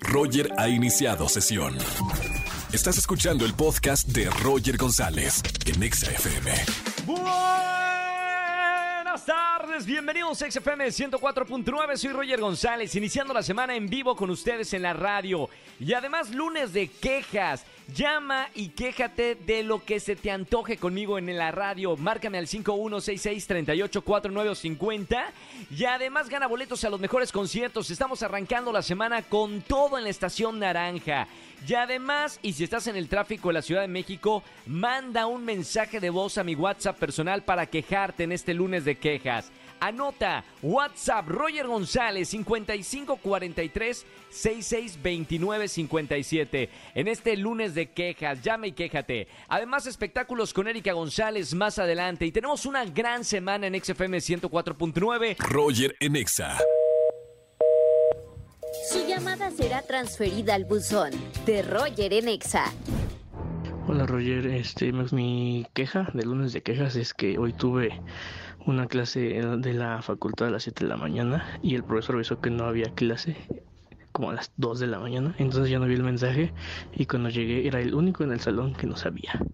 Roger ha iniciado sesión. Estás escuchando el podcast de Roger González en Exa FM. Buenas tardes, bienvenidos a XFM 104.9, soy Roger González, iniciando la semana en vivo con ustedes en la radio y además lunes de quejas. Llama y quéjate de lo que se te antoje conmigo en la radio. Márcame al 5166-384950 y además gana boletos a los mejores conciertos. Estamos arrancando la semana con todo en la estación naranja. Y además, y si estás en el tráfico de la Ciudad de México, manda un mensaje de voz a mi WhatsApp personal para quejarte en este lunes de quejas. Anota WhatsApp Roger González 5543 6629 57. En este lunes de quejas, llama y quéjate. Además, espectáculos con Erika González más adelante. Y tenemos una gran semana en XFM 104.9. Roger en Exa. Su llamada será transferida al buzón de Roger en Exa. Hola Roger, este mi queja de lunes de quejas es que hoy tuve una clase de la facultad a las 7 de la mañana y el profesor avisó que no había clase como a las 2 de la mañana, entonces ya no vi el mensaje y cuando llegué era el único en el salón que no sabía.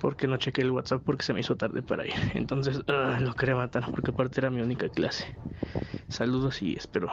Porque no chequé el WhatsApp porque se me hizo tarde para ir. Entonces ah, lo quería matar porque aparte era mi única clase. Saludos y espero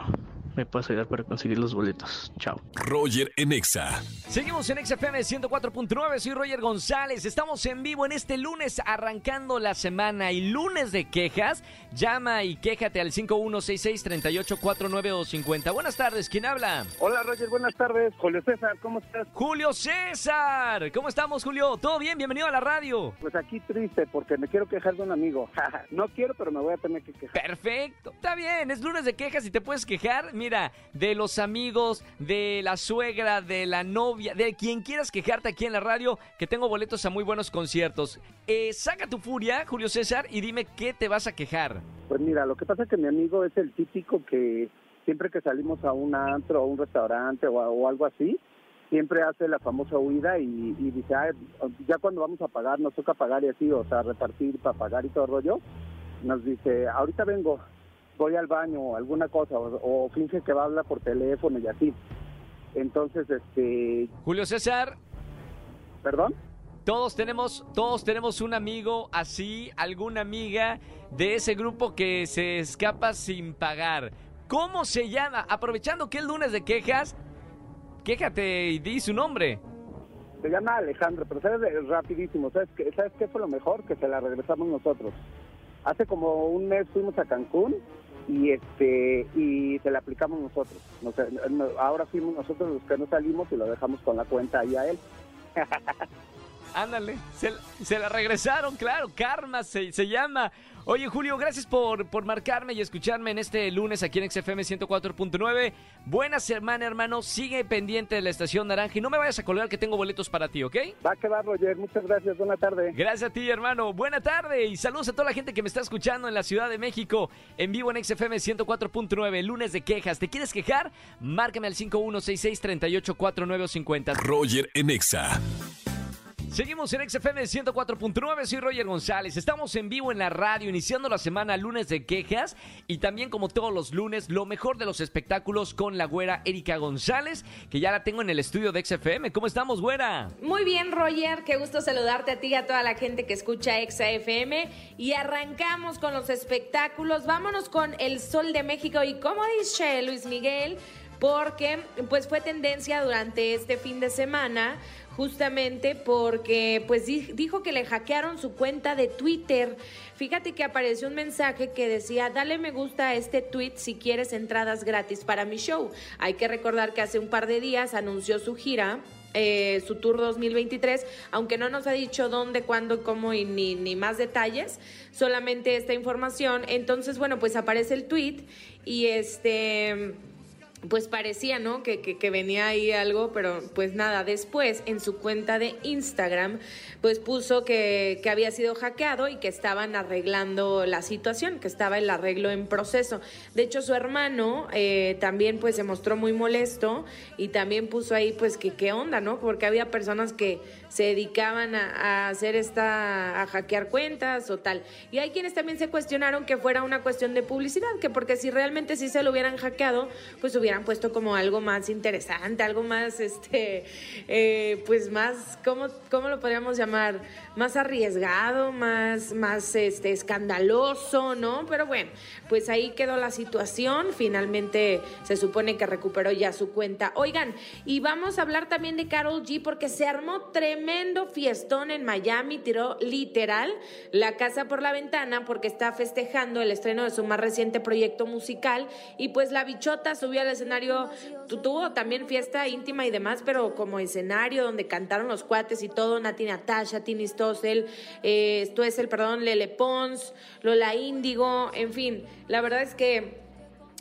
me puedas ayudar para conseguir los boletos. Chao. Roger en Exa. Seguimos en XFM 104.9, soy Roger González. Estamos en vivo en este lunes arrancando la semana y lunes de quejas. Llama y quéjate al 5166-3849 Buenas tardes, ¿quién habla? Hola Roger, buenas tardes. Julio César, ¿cómo estás? Julio César, ¿cómo estamos Julio? ¿Todo bien? Bienvenido a la radio. Pues aquí triste porque me quiero quejar de un amigo. no quiero, pero me voy a tener que quejar. Perfecto, está bien, es lunes de quejas y te puedes quejar mira, de los amigos, de la suegra, de la novia, de quien quieras quejarte aquí en la radio, que tengo boletos a muy buenos conciertos. Eh, saca tu furia, Julio César, y dime qué te vas a quejar. Pues mira, lo que pasa es que mi amigo es el típico que siempre que salimos a un antro o un restaurante o, algo así, siempre hace la famosa huida y, dice, ya cuando vamos a pagar, nos toca pagar y así, o sea, repartir para pagar y todo el rollo, nos dice, ahorita vengo, voy al baño o alguna cosa, o, finge que va a hablar por teléfono y así. Entonces, este... Julio César. ¿Perdón? Todos tenemos, todos tenemos un amigo así, alguna amiga de ese grupo que se escapa sin pagar. ¿Cómo se llama? Aprovechando que el lunes de quejas, quéjate y di su nombre. Se llama Alejandro, pero sabes rapidísimo, ¿sabes qué, ¿sabes qué fue lo mejor? Que se la regresamos nosotros. Hace como un mes fuimos a Cancún y este y se la aplicamos nosotros. ahora fuimos nosotros los que no salimos y lo dejamos con la cuenta ahí a él. Ándale, se, la regresaron, claro, Karma se, se llama. Oye, Julio, gracias por, por marcarme y escucharme en este lunes aquí en XFM 104.9. Buena semana, hermano. Sigue pendiente de la estación naranja y no me vayas a colgar que tengo boletos para ti, ¿ok? Va a quedar, Roger. Muchas gracias. Buena tarde. Gracias a ti, hermano. Buena tarde y saludos a toda la gente que me está escuchando en la Ciudad de México en vivo en XFM 104.9, lunes de quejas. ¿Te quieres quejar? Márcame al 5166 384950. Roger en Exa. Seguimos en XFM 104.9, soy Roger González. Estamos en vivo en la radio, iniciando la semana lunes de quejas y también como todos los lunes, lo mejor de los espectáculos con la güera Erika González, que ya la tengo en el estudio de XFM. ¿Cómo estamos, güera? Muy bien, Roger, qué gusto saludarte a ti y a toda la gente que escucha XFM. Y arrancamos con los espectáculos. Vámonos con El Sol de México y como dice Luis Miguel, porque pues fue tendencia durante este fin de semana justamente porque pues dijo que le hackearon su cuenta de Twitter. Fíjate que apareció un mensaje que decía, dale me gusta a este tweet si quieres entradas gratis para mi show. Hay que recordar que hace un par de días anunció su gira. Eh, su tour 2023, aunque no nos ha dicho dónde, cuándo, cómo y ni, ni más detalles, solamente esta información. Entonces, bueno, pues aparece el tweet y este pues parecía, ¿no? Que, que, venía ahí algo, pero pues nada, después en su cuenta de Instagram, pues puso que, que, había sido hackeado y que estaban arreglando la situación, que estaba el arreglo en proceso. De hecho, su hermano eh, también pues se mostró muy molesto y también puso ahí pues que qué onda, ¿no? Porque había personas que se dedicaban a, hacer esta, a hackear cuentas o tal. Y hay quienes también se cuestionaron que fuera una cuestión de publicidad, que porque si realmente sí se lo hubieran hackeado, pues hubiera hubieran puesto como algo más interesante, algo más, este, eh, pues más, ¿cómo, ¿cómo lo podríamos llamar? Más arriesgado, más, más este, escandaloso, ¿no? Pero bueno, pues ahí quedó la situación. Finalmente se supone que recuperó ya su cuenta. Oigan, y vamos a hablar también de Carol G porque se armó tremendo fiestón en Miami, tiró literal la casa por la ventana porque está festejando el estreno de su más reciente proyecto musical y pues la bichota subió al escenario, tuvo también fiesta íntima y demás, pero como escenario donde cantaron los cuates y todo, Nati Natasha, Tini Stossel, eh, esto es el, perdón, Lele Pons, Lola Índigo, en fin, la verdad es que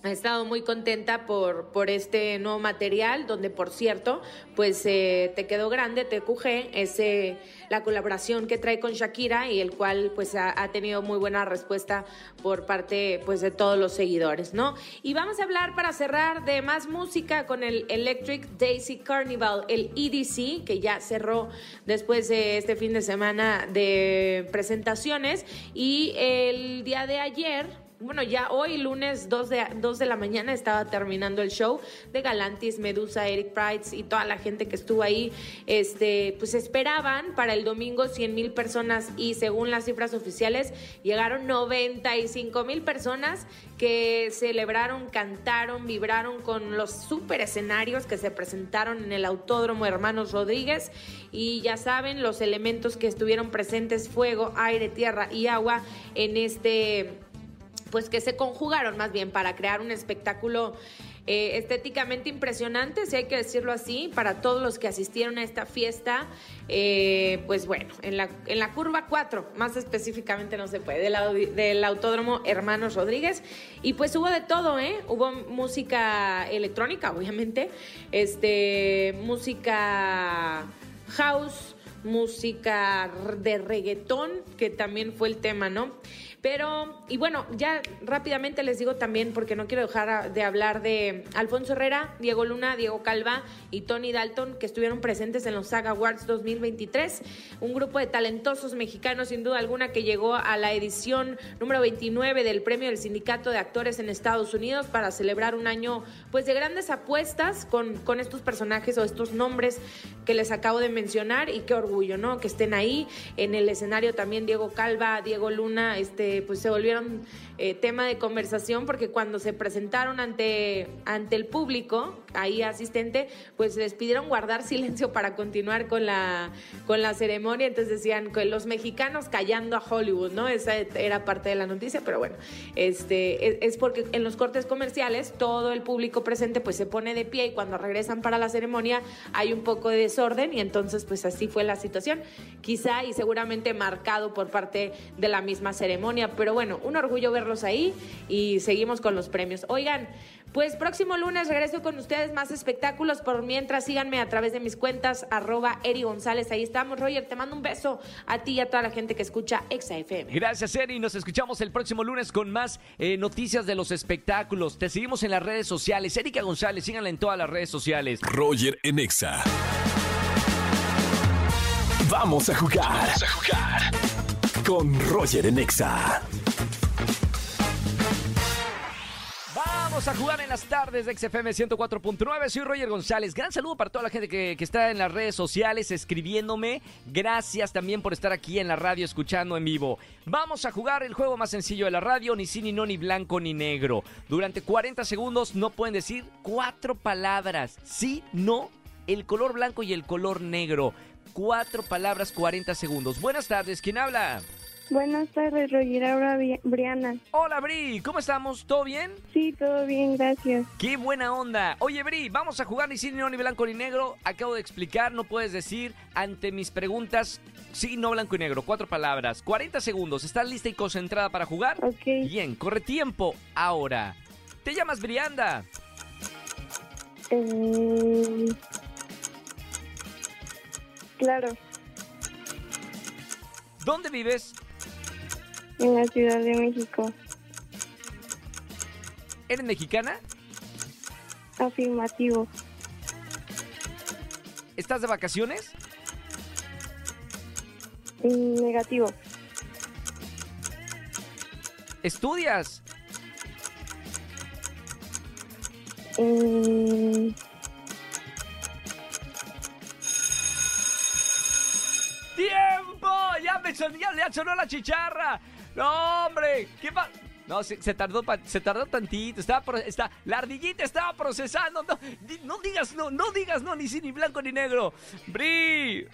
He estado muy contenta por, por este nuevo material, donde por cierto, pues eh, te quedó grande, te cujé, ese la colaboración que trae con Shakira y el cual pues ha, ha, tenido muy buena respuesta por parte pues de todos los seguidores, ¿no? Y vamos a hablar para cerrar de más música con el Electric Daisy Carnival, el EDC, que ya cerró después de este fin de semana de presentaciones y el día de ayer bueno, ya hoy, lunes 2 de, 2 de la mañana, estaba terminando el show de Galantis, Medusa, Eric Price y toda la gente que estuvo ahí. Este, pues esperaban para el domingo 100 mil personas y según las cifras oficiales llegaron 95 mil personas que celebraron, cantaron, vibraron con los super escenarios que se presentaron en el Autódromo Hermanos Rodríguez. Y ya saben, los elementos que estuvieron presentes, fuego, aire, tierra y agua en este pues que se conjugaron más bien para crear un espectáculo eh, estéticamente impresionante, si hay que decirlo así, para todos los que asistieron a esta fiesta. Eh, pues bueno, en la, en la curva 4, más específicamente no se puede, del, del Autódromo Hermanos Rodríguez. Y pues hubo de todo, ¿eh? Hubo música electrónica, obviamente, este, música house, música de reggaetón, que también fue el tema, ¿no? Pero, y bueno, ya rápidamente les digo también, porque no quiero dejar de hablar de Alfonso Herrera, Diego Luna, Diego Calva y Tony Dalton, que estuvieron presentes en los Saga Awards 2023. Un grupo de talentosos mexicanos, sin duda alguna, que llegó a la edición número 29 del Premio del Sindicato de Actores en Estados Unidos para celebrar un año, pues, de grandes apuestas con, con estos personajes o estos nombres que les acabo de mencionar y qué orgullo, ¿no? Que estén ahí en el escenario también Diego Calva, Diego Luna, este pues se volvieron eh, tema de conversación porque cuando se presentaron ante, ante el público, ahí asistente, pues les pidieron guardar silencio para continuar con la, con la ceremonia. Entonces decían que los mexicanos callando a Hollywood, ¿no? Esa era parte de la noticia, pero bueno, este, es, porque en los cortes comerciales todo el público presente pues se pone de pie y cuando regresan para la ceremonia hay un poco de desorden y entonces pues así fue la situación, quizá y seguramente marcado por parte de la misma ceremonia, pero bueno, un orgullo verlos ahí y seguimos con los premios. Oigan, pues próximo lunes regreso con ustedes más espectáculos. Por mientras, síganme a través de mis cuentas, arroba Eri González. Ahí estamos, Roger. Te mando un beso a ti y a toda la gente que escucha ExaFM. Gracias, Eri. Nos escuchamos el próximo lunes con más eh, noticias de los espectáculos. Te seguimos en las redes sociales. Erika González, síganla en todas las redes sociales. Roger en Exa. Vamos a jugar. Vamos a jugar. Con Roger en Exa. Vamos a jugar en las tardes de XFM 104.9. Soy Roger González. Gran saludo para toda la gente que, que, está en las redes sociales escribiéndome. Gracias también por estar aquí en la radio escuchando en vivo. Vamos a jugar el juego más sencillo de la radio, ni sí, ni no, ni blanco, ni negro. Durante 40 segundos no pueden decir cuatro palabras. Sí, no, el color blanco y el color negro. Cuatro palabras, 40 segundos. Buenas tardes, ¿quién habla? Buenas tardes, Roger. Ahora Briana. Hola, Bri. ¿Cómo estamos? ¿Todo bien? Sí, todo bien, gracias. Qué buena onda. Oye, Bri, vamos a jugar ni sí, ni no, ni blanco, ni negro. Acabo de explicar, no puedes decir ante mis preguntas sí, no, blanco y negro. Cuatro palabras. 40 segundos. ¿Estás lista y concentrada para jugar? Ok. Bien, corre tiempo ahora. ¿Te llamas Brianda? Eh... Claro. ¿Dónde vives? En la Ciudad de México. ¿Eres mexicana? Afirmativo. ¿Estás de vacaciones? Negativo. ¿Estudias? Mm, ¡Tiempo! ¡Ya me sonó, ya le sonó la chicharra! ¡No, hombre! ¿Qué pasa? No, se, se tardó se tardó tantito. Estaba está, la ardillita estaba procesando. No, di- no digas no, no digas no, ni sí, ni blanco ni negro. Bri.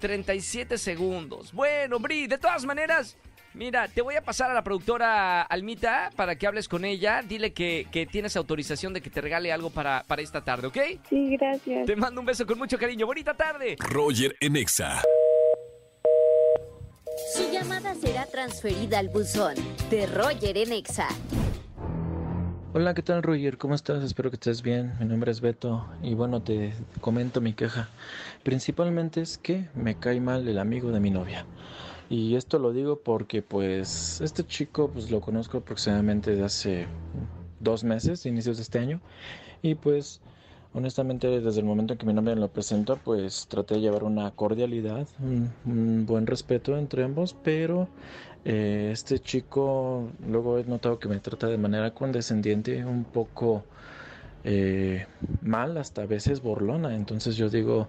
37 segundos. Bueno, Bri, de todas maneras, mira, te voy a pasar a la productora Almita para que hables con ella. Dile que, que tienes autorización de que te regale algo para, para esta tarde, ¿ok? sí, gracias. Te mando un beso con mucho cariño. Bonita tarde. Roger en Exa. Su llamada será transferida al buzón de Roger en Exa. Hola, ¿qué tal Roger? ¿Cómo estás? Espero que estés bien. Mi nombre es Beto y bueno, te comento mi queja. Principalmente es que me cae mal el amigo de mi novia. Y esto lo digo porque pues este chico pues lo conozco aproximadamente desde hace dos meses, inicios de este año. Y pues honestamente desde el momento en que mi novia me lo presentó pues traté de llevar una cordialidad, un, buen respeto entre ambos, pero eh, este chico luego he notado que me trata de manera condescendiente, un poco eh, mal, hasta a veces burlona. Entonces yo digo,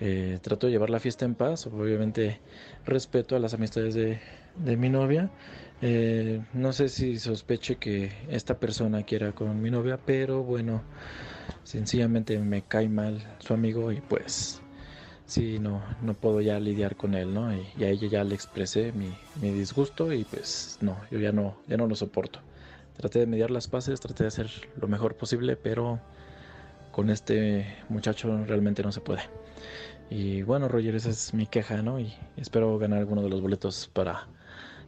eh, trato de llevar la fiesta en paz, obviamente respeto a las amistades de, de mi novia. No sé si sospeche que esta persona quiera con mi novia, pero bueno, sencillamente me cae mal su amigo y pues sí, no, no puedo ya lidiar con él, ¿no? Y, y a ella ya le expresé mi, mi disgusto y pues no, yo ya no, ya no lo soporto. Traté de mediar las paces, traté de hacer lo mejor posible, pero con este muchacho realmente no se puede. Y bueno, Roger, esa es mi queja, ¿no? Y espero ganar alguno de los boletos para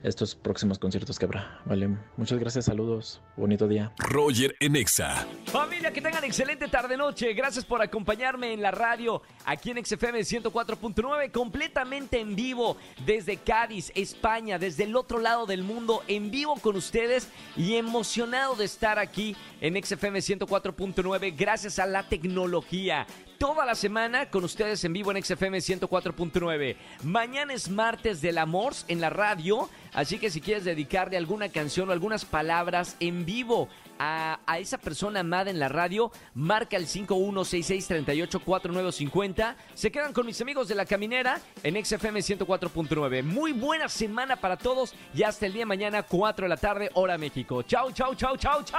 estos próximos conciertos que habrá. Vale, muchas gracias, saludos, bonito día. Roger en Exa. Familia, que tengan excelente tarde-noche. Gracias por acompañarme en la radio aquí en XFM 104.9, completamente en vivo desde Cádiz, España, desde el otro lado del mundo, en vivo con ustedes y emocionado de estar aquí en XFM 104.9 gracias a la tecnología. Toda la semana con ustedes en vivo en XFM 104.9. Mañana es martes del amor en la radio, así que si quieres dedicarle alguna canción o algunas palabras en vivo a, esa persona amada en la radio, marca el 5166384950. Se quedan con mis amigos de la caminera en XFM 104.9. Muy buena semana para todos y hasta el día de mañana, 4 de la tarde, hora México. Chau, chau, chau, chau, chau.